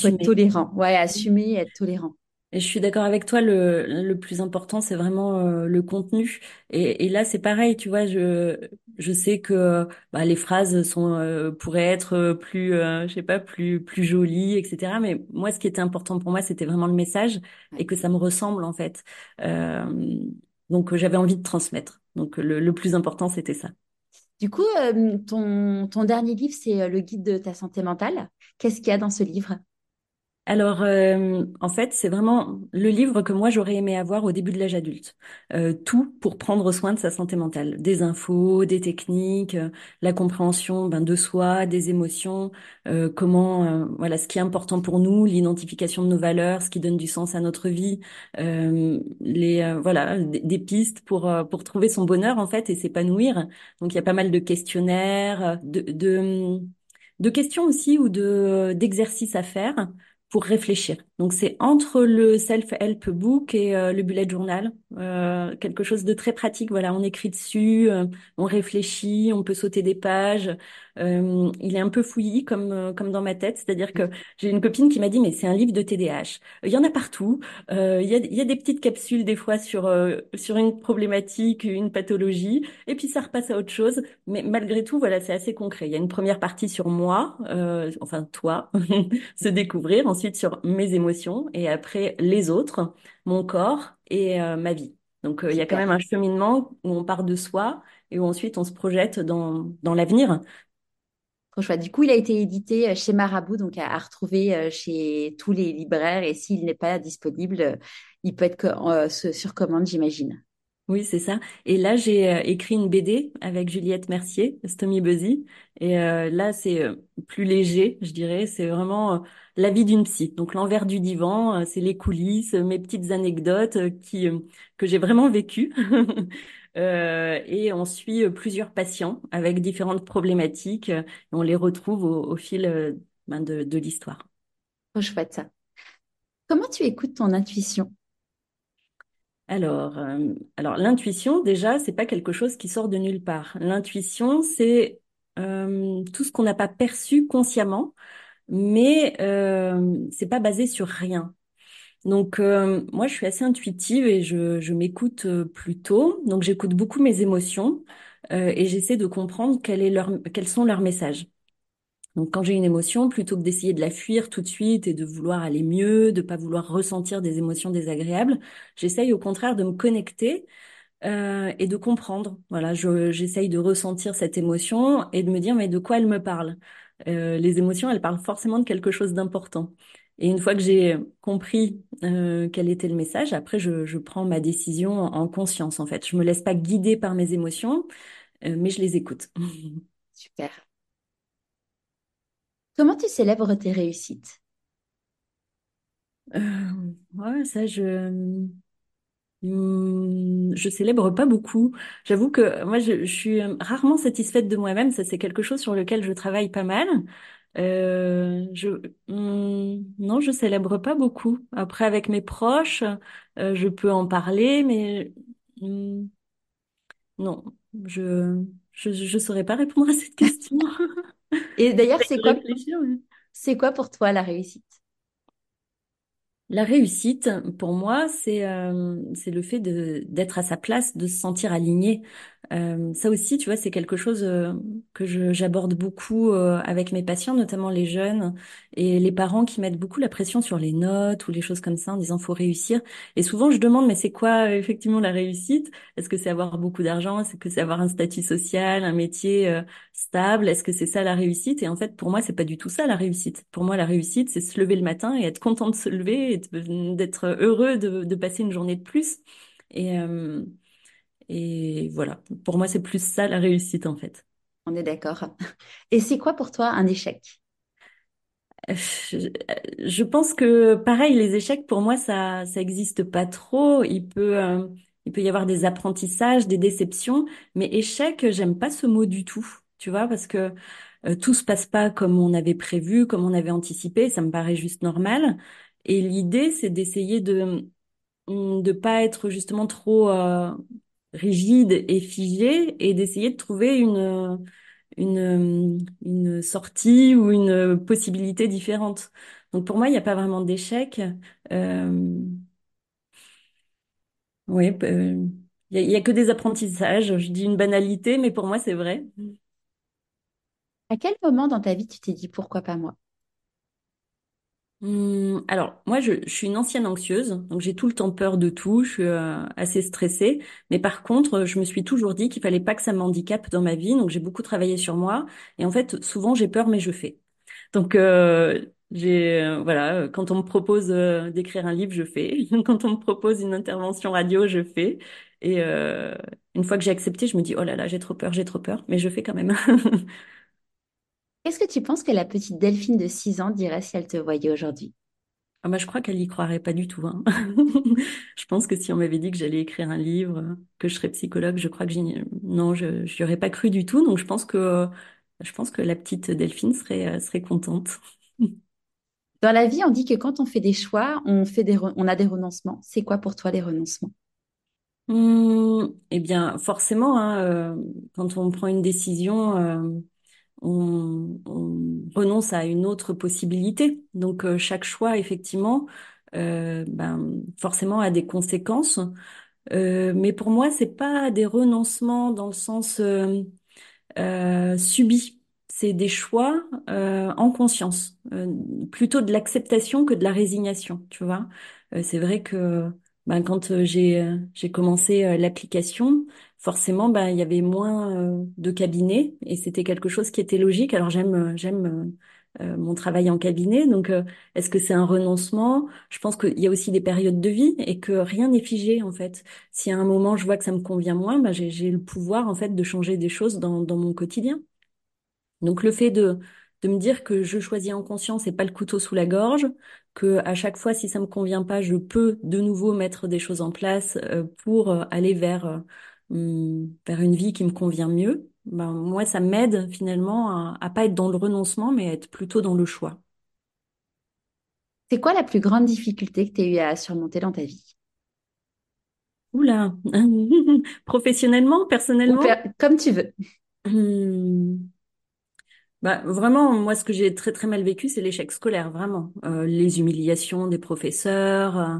faut être tolérant. Ouais, assumer, être tolérant. Et je suis d'accord avec toi, le, le plus important, c'est vraiment euh, le contenu. Et, et là, c'est pareil, tu vois, je, je sais que bah, les phrases sont euh, pourraient être plus, euh, je sais pas, plus plus jolies, etc. Mais moi, ce qui était important pour moi, c'était vraiment le message et que ça me ressemble en fait. donc, j'avais envie de transmettre. Donc, le, le plus important, c'était ça. Du coup, ton, ton dernier livre, c'est le guide de ta santé mentale. Qu'est-ce qu'il y a dans ce livre? Alors, euh, en fait, c'est vraiment le livre que moi j'aurais aimé avoir au début de l'âge adulte. Euh, tout pour prendre soin de sa santé mentale, des infos, des techniques, euh, la compréhension ben, de soi, des émotions, comment, voilà, ce qui est important pour nous, l'identification de nos valeurs, ce qui donne du sens à notre vie, les, voilà, des, pistes pour pour trouver son bonheur en fait et s'épanouir. Donc, il y a pas mal de questionnaires, de, de de questions aussi ou de d'exercices à faire pour réfléchir. Donc c'est entre le self-help book et euh, le bullet journal, euh, quelque chose de très pratique. Voilà, on écrit dessus, euh, on réfléchit, on peut sauter des pages. Il est un peu fouillis comme comme dans ma tête, c'est-à-dire que j'ai une copine qui m'a dit mais c'est un livre de TDAH. Il y en a partout. il y a il y a des petites capsules des fois sur sur une problématique, une pathologie, et puis ça repasse à autre chose. Mais malgré tout, voilà, c'est assez concret. Il y a une première partie sur moi, enfin toi, se découvrir. Ensuite sur mes émotions et après les autres, mon corps et euh, ma vie. Donc euh, il y a quand même un cheminement où on part de soi et où ensuite on se projette dans, dans l'avenir. Du coup, il a été édité euh, chez Marabout, donc à, retrouver euh, chez tous les libraires. Et s'il n'est pas disponible, euh, il peut être sur commande, j'imagine. Oui, c'est ça. Et là, j'ai écrit une BD avec Juliette Mercier, Stomy Buzzy. Et là, c'est plus léger, je dirais. C'est vraiment la vie d'une psy. Donc l'envers du divan, c'est les coulisses, mes petites anecdotes qui que j'ai vraiment vécues. Euh, et on suit euh, plusieurs patients avec différentes problématiques. euh, et on les retrouve au, au fil ben, de, de l'histoire. Trop chouette ça. Comment tu écoutes ton intuition? Alors, euh, alors l'intuition, déjà, c'est pas quelque chose qui sort de nulle part. L'intuition, c'est euh, tout ce qu'on n'a pas perçu consciemment, mais euh, c'est pas basé sur rien. Donc, euh, moi, je suis assez intuitive et je, m'écoute euh, plutôt. Donc, j'écoute beaucoup mes émotions euh, et j'essaie de comprendre quels sont leurs messages. Donc, quand j'ai une émotion, plutôt que d'essayer de la fuir tout de suite et de vouloir aller mieux, de pas vouloir ressentir des émotions désagréables, j'essaye au contraire de me connecter et de comprendre. Voilà, je, j'essaye de ressentir cette émotion et de me dire mais de quoi elle me parle? Les émotions, elles parlent forcément de quelque chose d'important. Et une fois que j'ai compris euh, quel était le message, après je, je prends ma décision en conscience en fait. Je me laisse pas guider par mes émotions, euh, mais je les écoute. Super. Comment tu célèbres tes réussites? Euh, ouais, ça je Hmm, je célèbre pas beaucoup. J'avoue que moi, je, je suis euh, rarement satisfaite de moi-même. Ça, c'est quelque chose sur lequel je travaille pas mal. Euh, je, non, je célèbre pas beaucoup. Après, avec mes proches, euh, je peux en parler, mais hmm, non, je, je, je saurais pas répondre à cette question. Et d'ailleurs, c'est quoi, c'est quoi pour toi la réussite? La réussite, pour moi, c'est euh, c'est le fait de d'être à sa place, de se sentir aligné. Euh, ça aussi, tu vois, c'est quelque chose euh, que j'aborde beaucoup euh, avec mes patients, notamment les jeunes et les parents qui mettent beaucoup la pression sur les notes ou les choses comme ça en disant faut réussir. Et souvent, je demande mais c'est quoi euh, effectivement la réussite? Est-ce que c'est avoir beaucoup d'argent? Est-ce que c'est avoir un statut social, un métier euh, stable? Est-ce que c'est ça la réussite? Et en fait, pour moi, c'est pas du tout ça la réussite. Pour moi, la réussite, c'est se lever le matin et être content de se lever et d'être heureux de, de passer une journée de plus. Et, et voilà. Pour moi, c'est plus ça la réussite, en fait. On est d'accord. Et c'est quoi pour toi un échec? Je, pense que, pareil, les échecs, pour moi, ça, ça existe pas trop. Il peut, euh, il peut y avoir des apprentissages, des déceptions, mais échec, j'aime pas ce mot du tout. Tu vois, parce que euh, tout se passe pas comme on avait prévu, comme on avait anticipé. Ça me paraît juste normal. Et l'idée, c'est d'essayer de de pas être justement trop euh, rigide et figé et d'essayer de trouver une une euh, une sortie ou une possibilité différente. Donc pour moi, il n'y a pas vraiment d'échec. Euh, oui, euh, il y a, il y a que des apprentissages. Je dis une banalité, mais pour moi, c'est vrai. À quel moment dans ta vie tu t'es dit pourquoi pas moi? Hum, alors, moi, je, je suis une ancienne anxieuse, donc j'ai tout le temps peur de tout, je suis euh, assez stressée. Mais par contre, je me suis toujours dit qu'il fallait pas que ça m'handicape dans ma vie, donc j'ai beaucoup travaillé sur moi. Et en fait, souvent, j'ai peur, mais je fais. Donc, euh, j'ai, euh, voilà, euh, quand on me propose euh, d'écrire un livre, je fais. Quand on me propose une intervention radio, je fais. Et euh, une fois que j'ai accepté, je me dis, oh là là, j'ai trop peur, j'ai trop peur, mais je fais quand même. Qu'est-ce que tu penses que la petite Delphine de 6 ans dirait si elle te voyait aujourd'hui? Ah bah, je crois qu'elle y croirait pas du tout, hein. Je pense que si on m'avait dit que j'allais écrire un livre, que je serais psychologue, je crois que non, je j'y aurais pas cru du tout. Donc je pense que je pense que la petite Delphine serait serait contente. Dans la vie, on dit que quand on fait des choix, on fait des re- on a des renoncements. C'est quoi pour toi les renoncements? Hum, eh bien, forcément, hein, euh, quand on prend une décision, euh, on, on renonce à une autre possibilité. Donc euh, chaque choix, effectivement, euh, ben, forcément a des conséquences. Euh, mais pour moi, c'est pas des renoncements dans le sens euh, euh, subis. C'est des choix en conscience, plutôt de l'acceptation que de la résignation, tu vois. C'est vrai que ben, quand euh, j'ai euh, j'ai commencé euh, l'application, forcément, ben, il y avait moins de cabinets et c'était quelque chose qui était logique. Alors j'aime j'aime mon travail en cabinet, donc est-ce que c'est un renoncement? Je pense qu'il y a aussi des périodes de vie et que rien n'est figé en fait. Si à un moment je vois que ça me convient moins, j'ai j'ai le pouvoir en fait de changer des choses dans dans mon quotidien. Donc le fait de, de me dire que je choisis en conscience et pas le couteau sous la gorge, que à chaque fois si ça me convient pas, je peux de nouveau mettre des choses en place euh, pour euh, aller vers euh, hum, vers une vie qui me convient mieux. Ben moi ça m'aide finalement à, à pas être dans le renoncement mais à être plutôt dans le choix. C'est quoi la plus grande difficulté que tu as eu à surmonter dans ta vie? Oula, professionnellement, personnellement? per- comme tu veux. hum, Bah, vraiment, moi, ce que j'ai très très mal vécu, c'est l'échec scolaire, vraiment. Euh, les humiliations des professeurs, euh,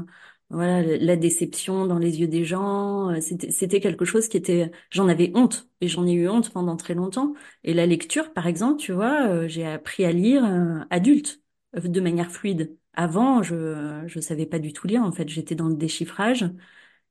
voilà, la déception dans les yeux des gens. euh, c'était c'était quelque chose qui était, j'en avais honte et j'en ai eu honte pendant très longtemps. Et la lecture, par exemple, tu vois, euh, j'ai appris à lire euh, adulte euh, de manière fluide. Avant, je je savais pas du tout lire. En fait, j'étais dans le déchiffrage.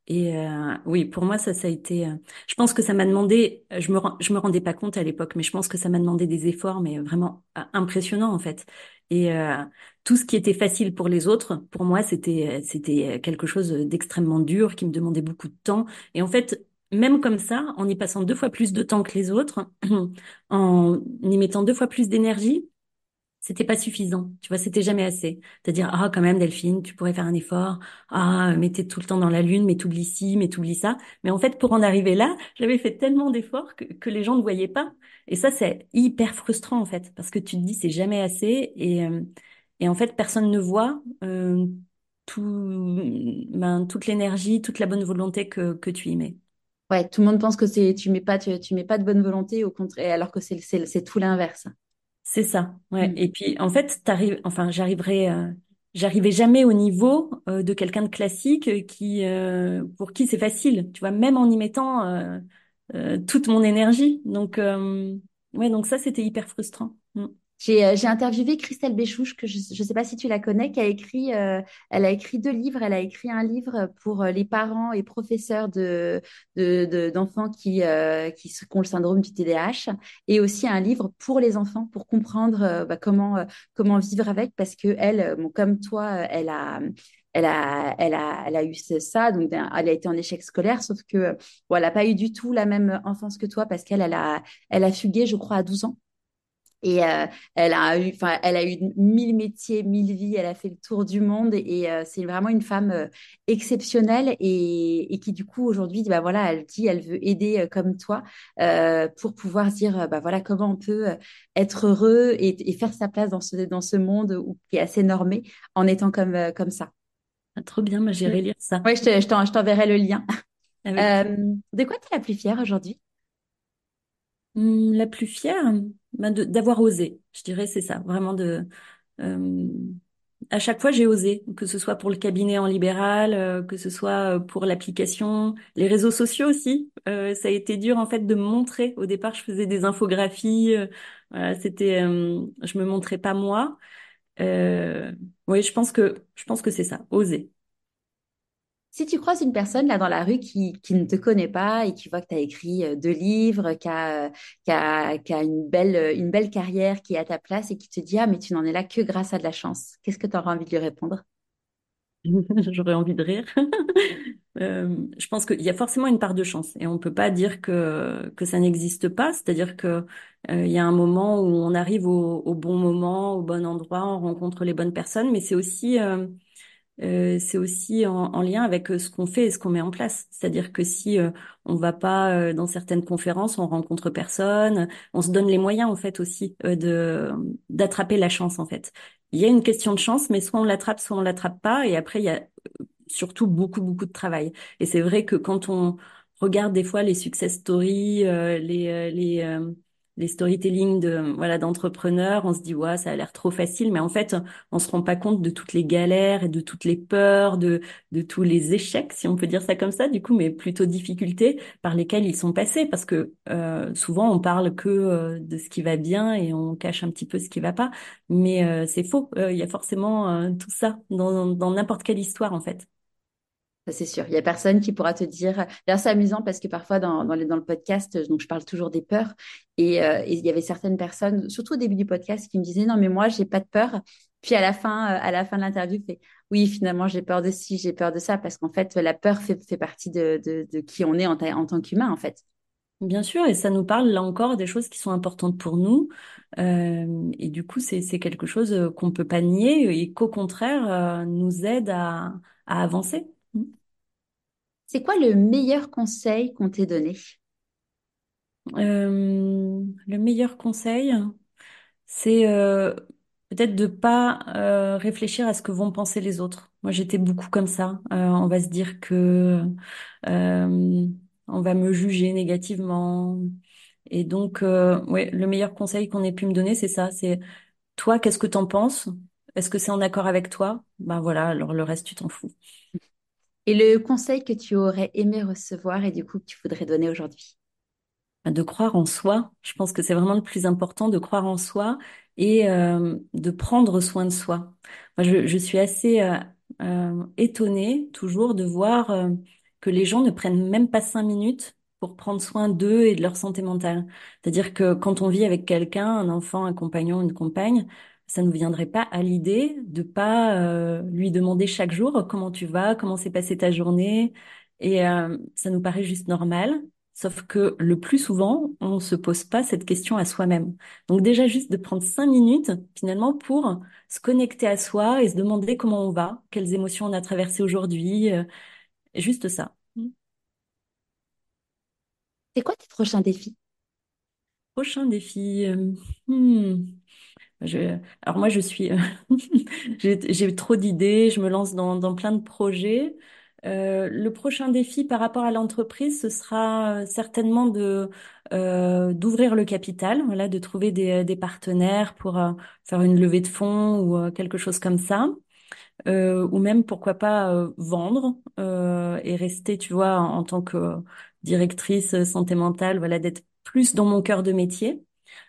Et euh, oui, pour moi, ça, ça a été. euh, je pense que ça m'a demandé. Je me je me rendais pas compte à l'époque, mais je pense que ça m'a demandé des efforts, mais vraiment euh, impressionnants en fait. Et euh, tout ce qui était facile pour les autres, pour moi, c'était c'était quelque chose d'extrêmement dur, qui me demandait beaucoup de temps. Et en fait, même comme ça, en y passant deux fois plus de temps que les autres, en y mettant deux fois plus d'énergie c'était pas suffisant. Tu vois, c'était jamais assez. C'est-à-dire, ah, quand même, Delphine, tu pourrais faire un effort. Ah, mais t'es tout le temps dans la lune, mais t'oublies ci, mais t'oublies ça. Mais en fait, pour en arriver là, j'avais fait tellement d'efforts que, que les gens ne voyaient pas. Et ça, c'est hyper frustrant, en fait, parce que tu te dis, c'est jamais assez. Et, euh, et en fait, personne ne voit euh, tout, ben, toute l'énergie, toute la bonne volonté que, que tu y mets. Ouais, tout le monde pense que c'est tu mets pas tu, tu mets pas de bonne volonté au contraire alors que c'est tout l'inverse. C'est ça, ouais. Mm. Et puis en fait, t'arrives, enfin, j'arriverai, euh, j'arrivais jamais au niveau euh, de quelqu'un de classique euh, qui, euh, pour qui c'est facile, tu vois, même en y mettant toute mon énergie. Donc, euh, ouais, donc ça, c'était hyper frustrant. Mm. J'ai euh, j'ai interviewé Christelle Béchouche, que je ne sais pas si tu la connais, qui a écrit, euh, elle a écrit deux livres. Elle a écrit un livre pour euh, les parents et professeurs de, de, de- d'enfants qui, euh, qui, ont le syndrome du TDAH et aussi un livre pour les enfants pour comprendre euh, bah, comment, comment vivre avec parce que elle, bon, comme toi, elle a, elle a, elle a, elle a eu ça, donc elle a été en échec scolaire, sauf que bon, elle n'a pas eu du tout la même enfance que toi parce qu'elle, elle a, elle a fugué, je crois, à 12 ans. Et euh, elle a eu, enfin, elle a eu mille métiers, mille vies. Elle a fait le tour du monde et euh, c'est vraiment une femme euh, exceptionnelle et, et qui du coup aujourd'hui, bah voilà, elle dit, elle veut aider euh, comme toi euh, pour pouvoir dire, euh, bah voilà, comment on peut être heureux et, et faire sa place dans ce dans ce monde où, qui est assez normé en étant comme euh, comme ça. Ah, trop bien, Mm. j'irai lire ça. Ouais, je te- je t'enverrai le lien. Avec Euh, de quoi tu es la plus fière aujourd'hui? Hum, la plus fière, de- d'avoir osé. Je dirais, c'est ça, vraiment de. euh, à chaque fois, j'ai osé, que ce soit pour le cabinet en libéral, euh, que ce soit euh, pour l'application, les réseaux sociaux aussi. Ça a été dur en fait de me montrer. Au départ, je faisais des infographies. voilà, c'était, je me montrais pas moi. Oui, je pense que je pense que c'est ça, oser. Si tu croises une personne là dans la rue qui, qui ne te connaît pas et qui voit que tu as écrit euh, deux livres, qui a, euh, une belle, euh, une belle carrière, qui est à ta place et qui te dit, ah, mais tu n'en es là que grâce à de la chance, qu'est-ce que tu auras envie de lui répondre? J'aurais envie de rire. Je pense qu'il y a forcément une part de chance et on peut pas dire que ça n'existe pas. C'est-à-dire que euh, il y a un moment où on arrive au, bon moment, au bon endroit, on rencontre les bonnes personnes, mais c'est aussi euh, c'est aussi en, en lien avec euh, ce qu'on fait et ce qu'on met en place. C'est-à-dire que si euh, on va pas euh, dans certaines conférences, on rencontre personne, on se donne les moyens en fait aussi euh, de d'attraper la chance en fait. Il y a une question de chance, mais soit on l'attrape, soit on l'attrape pas. Et après, il y a surtout beaucoup, beaucoup de travail. Et c'est vrai que quand on regarde des fois les success stories, euh, les, euh, les, euh, les storytelling de, voilà, d'entrepreneurs, on se dit, ouais, ça a l'air trop facile, mais en fait, on se rend pas compte de toutes les galères et de toutes les peurs, de, de tous les échecs, si on peut dire ça comme ça, du coup, mais plutôt difficultés par lesquelles ils sont passés, parce que euh, souvent on parle que euh, de ce qui va bien et on cache un petit peu ce qui va pas, mais euh, c'est faux. Il y a forcément tout ça dans, dans n'importe quelle histoire, en fait. Ça, c'est sûr. Il y a personne qui pourra te dire. D'ailleurs, c'est amusant parce que parfois, dans, le podcast, donc je parle toujours des peurs. Et, euh, et il y avait certaines personnes, surtout au début du podcast, qui me disaient non, mais moi, j'ai pas de peur. Puis à la fin, euh, à la fin de l'interview, fait oui, finalement, j'ai peur de ci, j'ai peur de ça, parce qu'en fait, la peur fait, partie de, qui on est en, ta- en tant qu'humain, en fait. Bien sûr, et ça nous parle là encore des choses qui sont importantes pour nous. Euh, et du coup, c'est, quelque chose euh, qu'on peut pas nier et qu'au contraire, euh, nous aide à avancer. C'est quoi le meilleur conseil qu'on t'ait donné? Euh, le meilleur conseil, c'est euh, peut-être de pas euh, réfléchir à ce que vont penser les autres. Moi, j'étais beaucoup comme ça. On va se dire que on va me juger négativement. Et donc, ouais, le meilleur conseil qu'on ait pu me donner, c'est ça. C'est toi, qu'est-ce que t'en penses? Est-ce que c'est en accord avec toi? Ben voilà, alors le reste, tu t'en fous. Et le conseil que tu aurais aimé recevoir et du coup que tu voudrais donner aujourd'hui? de croire en soi. Je pense que c'est vraiment le plus important de croire en soi et euh, de prendre soin de soi. Je, suis assez euh, euh, étonnée toujours de voir que les gens ne prennent même pas cinq minutes pour prendre soin d'eux et de leur santé mentale. C'est-à-dire que quand on vit avec quelqu'un, un enfant, un compagnon, une compagne, ça ne nous viendrait pas à l'idée de pas euh, lui demander chaque jour comment tu vas, comment s'est passée ta journée. Et euh, ça nous paraît juste normal. Sauf que le plus souvent, on ne se pose pas cette question à soi-même. Donc déjà juste de prendre cinq minutes finalement pour se connecter à soi et se demander comment on va, quelles émotions on a traversées aujourd'hui, euh, juste ça. C'est quoi tes prochains défis? Prochain défi. euh, hmm, alors moi je suis, euh, j'ai trop d'idées, je me lance dans, dans plein de projets. Euh, le prochain défi par rapport à l'entreprise, ce sera certainement de euh, d'ouvrir le capital, voilà, de trouver des, des partenaires pour euh, faire une levée de fonds ou euh, quelque chose comme ça, Euh, ou même pourquoi pas euh, vendre euh, et rester, tu vois, en, en tant que directrice euh, santé mentale, voilà, d'être plus dans mon cœur de métier.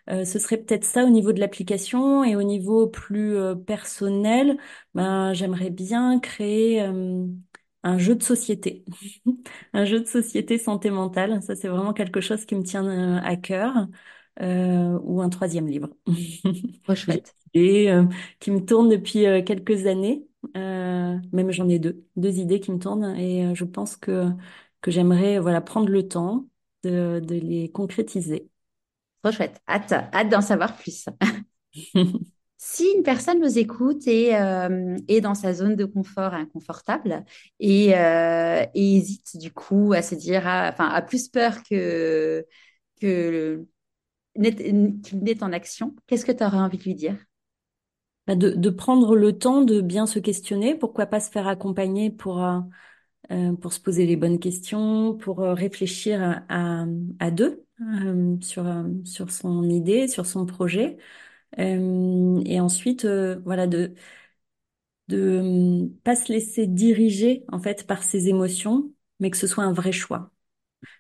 Euh, ce serait peut-être ça au niveau de l'application et au niveau plus euh, personnel, ben, j'aimerais bien créer euh, un jeu de société, un jeu de société santé mentale. Ça, c'est vraiment quelque chose qui me tient euh, à cœur. Euh, ou un troisième livre. Chouette. euh, qui me tournent depuis euh, quelques années. Euh, même j'en ai deux, deux idées qui me tournent et euh, je pense que que j'aimerais voilà prendre le temps de, de les concrétiser. Trop chouette. Hâte, hâte d'en savoir plus. Si une personne nous écoute et euh, est dans sa zone de confort inconfortable et, euh, et hésite du coup à se dire, ah, enfin, a plus peur que, qu'il n'est en action, qu'est-ce que tu aurais envie de lui dire? Bah, de, de prendre le temps de bien se questionner, pourquoi pas se faire accompagner pour, euh, euh, pour se poser les bonnes questions, pour euh, réfléchir à, à, deux euh, sur, euh, sur son idée, sur son projet. Et ensuite, voilà, de de pas se laisser diriger en fait par ses émotions, mais que ce soit un vrai choix.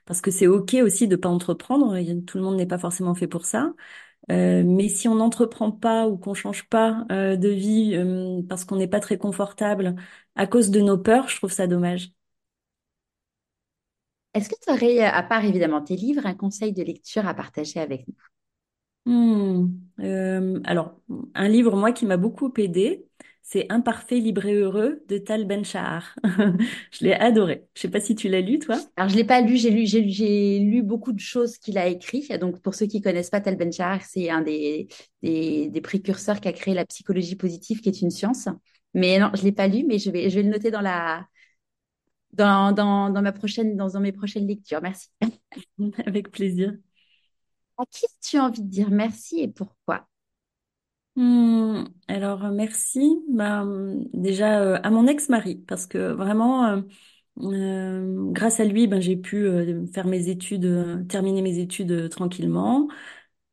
Parce que c'est ok aussi de pas entreprendre, tout le monde n'est pas forcément fait pour ça. Euh, mais si on n'entreprend pas ou qu'on change pas euh, de vie euh, parce qu'on n'est pas très confortable à cause de nos peurs, je trouve ça dommage. Est-ce que tu aurais, à part évidemment tes livres, un conseil de lecture à partager avec nous? Hmm. Euh, alors, un livre, moi, qui m'a beaucoup aidé, c'est Imparfait, libre et heureux de Tal Ben-Shahar. Je l'ai adoré. Je sais pas si tu l'as lu, toi. Alors, je l'ai pas lu, j'ai lu, j'ai lu, j'ai lu beaucoup de choses qu'il a écrites. Donc, pour ceux qui connaissent pas Tal Ben-Shahar, c'est un des, des, des précurseurs qui a créé la psychologie positive, qui est une science. Mais non, je l'ai pas lu, mais je vais, je vais le noter dans la, dans, dans, dans ma prochaine, dans, dans mes prochaines lectures. Merci. Avec plaisir. À qui as-tu envie de dire merci et pourquoi? Hmm, alors, euh, merci. Bah, hum, déjà, euh, à mon ex-mari, parce que vraiment, euh, euh, grâce à lui, ben, j'ai pu euh, faire mes études, euh, terminer mes études euh, tranquillement.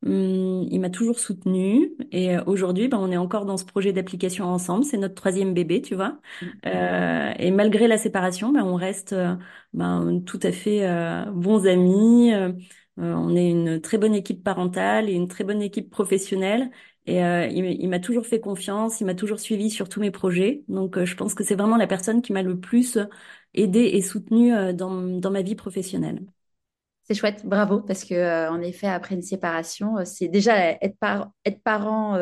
Hum, il m'a toujours soutenue et euh, aujourd'hui, ben, on est encore dans ce projet d'application ensemble. C'est notre troisième bébé, tu vois. Euh, et malgré la séparation, ben, on reste euh, ben, tout à fait euh, bons amis. Euh, euh, on est une très bonne équipe parentale et une très bonne équipe professionnelle. Et euh, il, m'a toujours fait confiance, il m'a toujours suivi sur tous mes projets. Donc, euh, je pense que c'est vraiment la personne qui m'a le plus aidé et soutenu euh, dans, dans ma vie professionnelle. C'est chouette, bravo, parce que en effet, après une séparation, c'est déjà être, par, être parent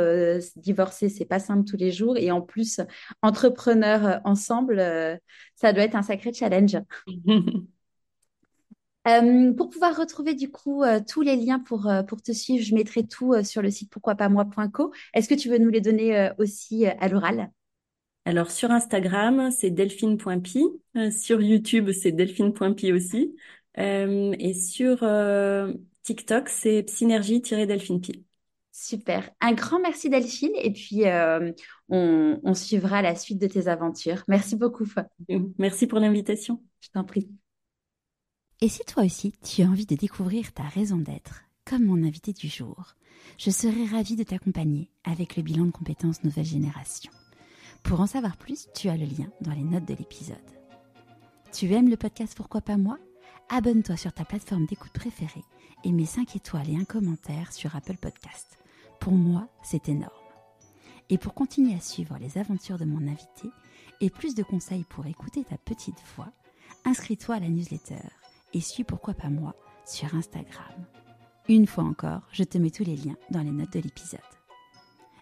divorcé, c'est pas simple tous les jours, et en plus entrepreneur ensemble, ça doit être un sacré challenge. Euh, pour pouvoir retrouver du coup euh, tous les liens pour, euh, pour te suivre, je mettrai tout sur le site pourquoipasmoi.co. Est-ce que tu veux nous les donner aussi à l'oral? Alors sur Instagram, c'est delphine.pi. sur YouTube, c'est delphine.pi aussi. et sur TikTok, c'est synergie-delphine-pi. Super. Un grand merci Delphine et puis on, on suivra la suite de tes aventures. Merci beaucoup. Merci pour l'invitation. Je t'en prie. Et si toi aussi tu as envie de découvrir ta raison d'être, comme mon invité du jour, je serai ravie de t'accompagner avec le bilan de compétences nouvelle génération. Pour en savoir plus, tu as le lien dans les notes de l'épisode. Tu aimes le podcast Pourquoi pas moi? Abonne-toi sur ta plateforme d'écoute préférée et mets 5 étoiles et un commentaire sur Apple Podcast. Pour moi, c'est énorme. Et pour continuer à suivre les aventures de mon invité et plus de conseils pour écouter ta petite voix, inscris-toi à la newsletter et suis pourquoi pas moi sur Instagram. Une fois encore, je te mets tous les liens dans les notes de l'épisode.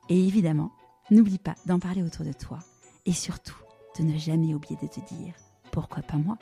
Et évidemment, n'oublie pas d'en parler autour de toi et surtout de ne jamais oublier de te dire pourquoi pas moi.